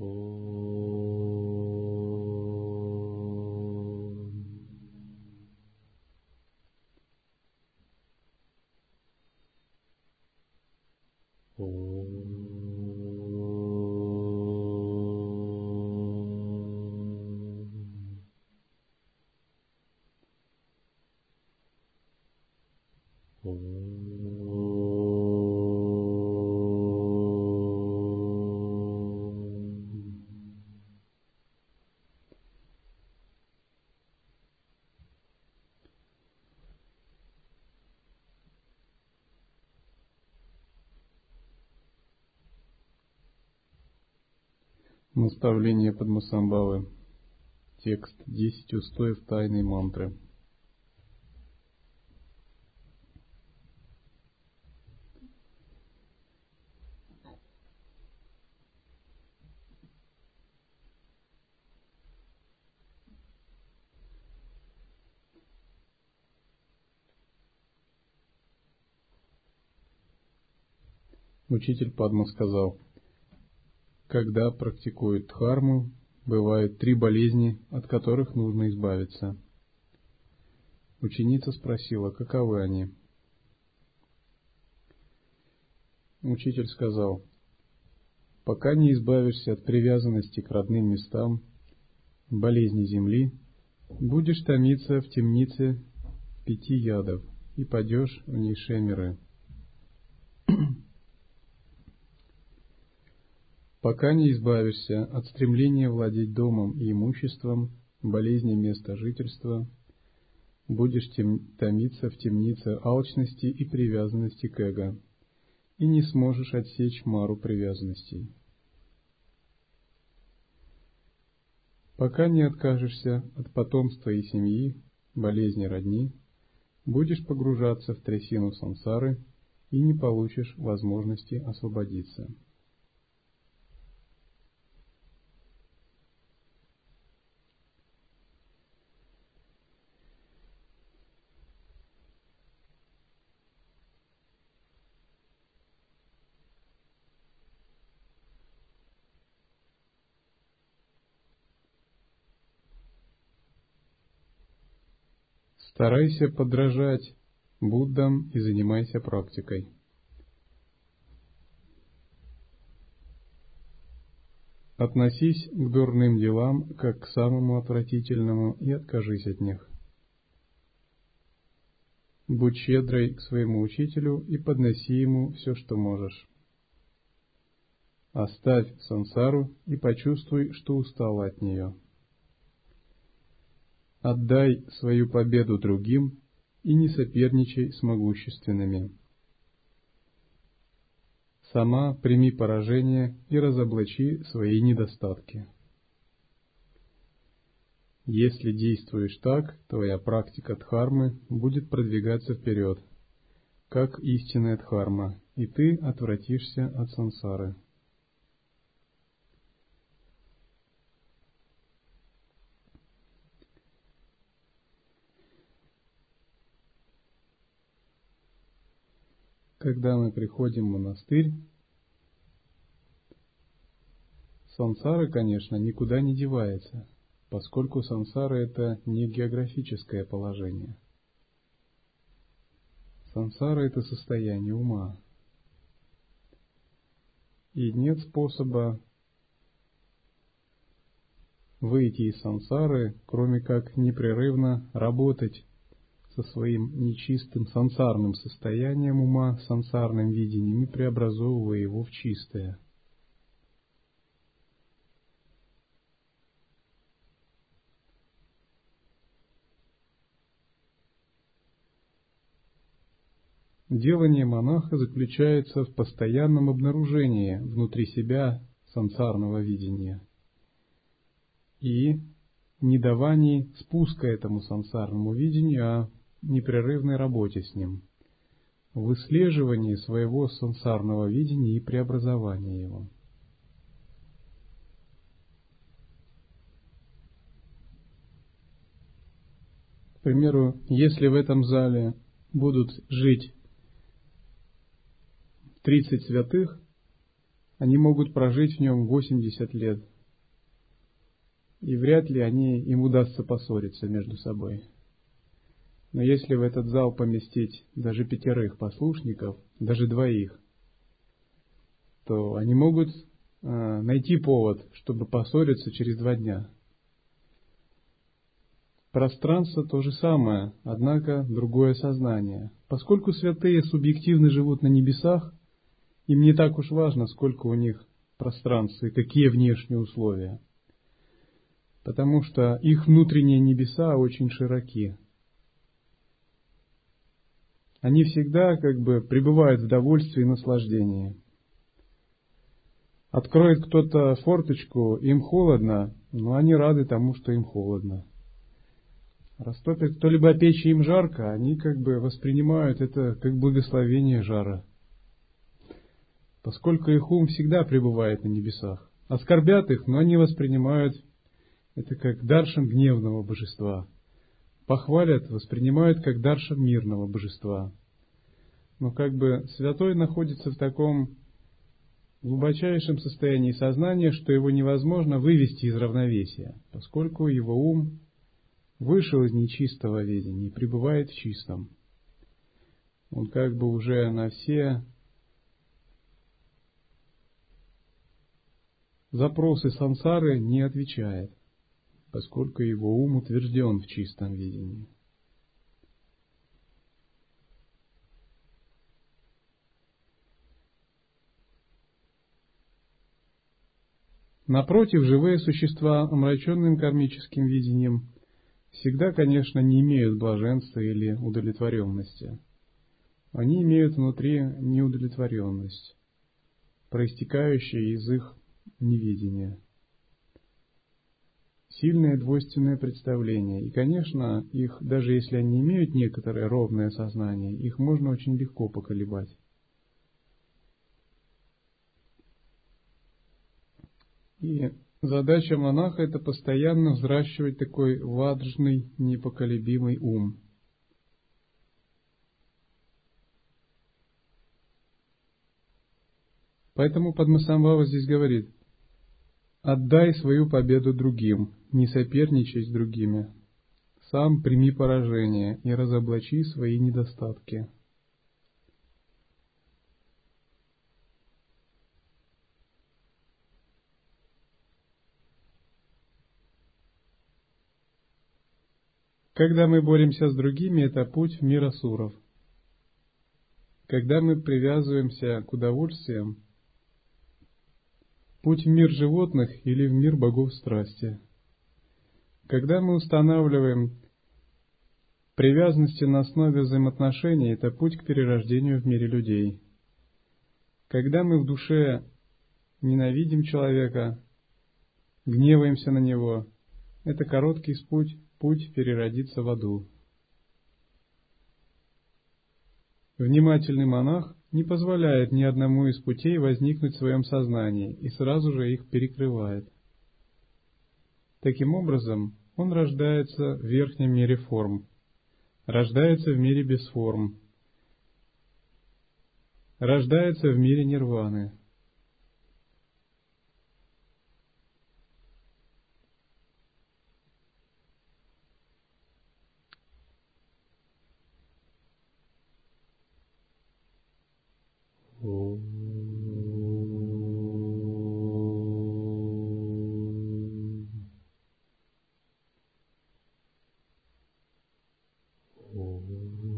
Oh. Наставление Падмасамбавы. Текст 10 устоев тайной мантры. Учитель Падма сказал – когда практикуют дхарму, бывают три болезни, от которых нужно избавиться. Ученица спросила, каковы они. Учитель сказал, пока не избавишься от привязанности к родным местам, болезни земли, будешь томиться в темнице пяти ядов и падешь в низшие миры. Пока не избавишься от стремления владеть домом и имуществом, болезни места жительства, будешь тем, томиться в темнице алчности и привязанности к эго, и не сможешь отсечь мару привязанностей. Пока не откажешься от потомства и семьи, болезни родни, будешь погружаться в трясину сансары и не получишь возможности освободиться. Старайся подражать Буддам и занимайся практикой. Относись к дурным делам как к самому отвратительному и откажись от них. Будь щедрой к своему учителю и подноси ему все, что можешь. Оставь сансару и почувствуй, что устала от нее. Отдай свою победу другим и не соперничай с могущественными. Сама прими поражение и разоблачи свои недостатки. Если действуешь так, твоя практика дхармы будет продвигаться вперед, как истинная дхарма, и ты отвратишься от сансары. Когда мы приходим в монастырь, сансара, конечно, никуда не девается, поскольку сансара – это не географическое положение. Сансара – это состояние ума. И нет способа выйти из сансары, кроме как непрерывно работать со своим нечистым сансарным состоянием ума, сансарным видением и преобразовывая его в чистое. Делание монаха заключается в постоянном обнаружении внутри себя сансарного видения и недавании спуска этому сансарному видению, а непрерывной работе с ним, в выслеживании своего сансарного видения и преобразовании его. К примеру, если в этом зале будут жить 30 святых, они могут прожить в нем 80 лет. И вряд ли они, им удастся поссориться между собой. Но если в этот зал поместить даже пятерых послушников, даже двоих, то они могут э, найти повод, чтобы поссориться через два дня. Пространство то же самое, однако другое сознание. Поскольку святые субъективно живут на небесах, им не так уж важно, сколько у них пространства и какие внешние условия. Потому что их внутренние небеса очень широки. Они всегда как бы пребывают в довольстве и наслаждении. Откроет кто-то форточку, им холодно, но они рады тому, что им холодно. Растопит кто-либо печь, им жарко, они как бы воспринимают это как благословение жара поскольку их ум всегда пребывает на небесах. Оскорбят их, но они воспринимают это как даршин гневного божества. Похвалят, воспринимают как даршин мирного божества. Но как бы святой находится в таком глубочайшем состоянии сознания, что его невозможно вывести из равновесия, поскольку его ум вышел из нечистого ведения и пребывает в чистом. Он как бы уже на все запросы сансары не отвечает, поскольку его ум утвержден в чистом видении. Напротив, живые существа, омраченным кармическим видением, всегда, конечно, не имеют блаженства или удовлетворенности. Они имеют внутри неудовлетворенность, проистекающую из их невидения. Сильное двойственное представление. И, конечно, их, даже если они имеют некоторое ровное сознание, их можно очень легко поколебать. И задача монаха – это постоянно взращивать такой ваджный, непоколебимый ум – Поэтому Падмасамбава здесь говорит, отдай свою победу другим, не соперничай с другими. Сам прими поражение и разоблачи свои недостатки. Когда мы боремся с другими, это путь в мир асуров. Когда мы привязываемся к удовольствиям, Путь в мир животных или в мир богов страсти. Когда мы устанавливаем привязанности на основе взаимоотношений, это путь к перерождению в мире людей. Когда мы в душе ненавидим человека, гневаемся на него, это короткий путь, путь переродиться в аду. Внимательный монах не позволяет ни одному из путей возникнуть в своем сознании и сразу же их перекрывает. Таким образом, он рождается в верхнем мире форм, рождается в мире без форм, рождается в мире нирваны – Oh.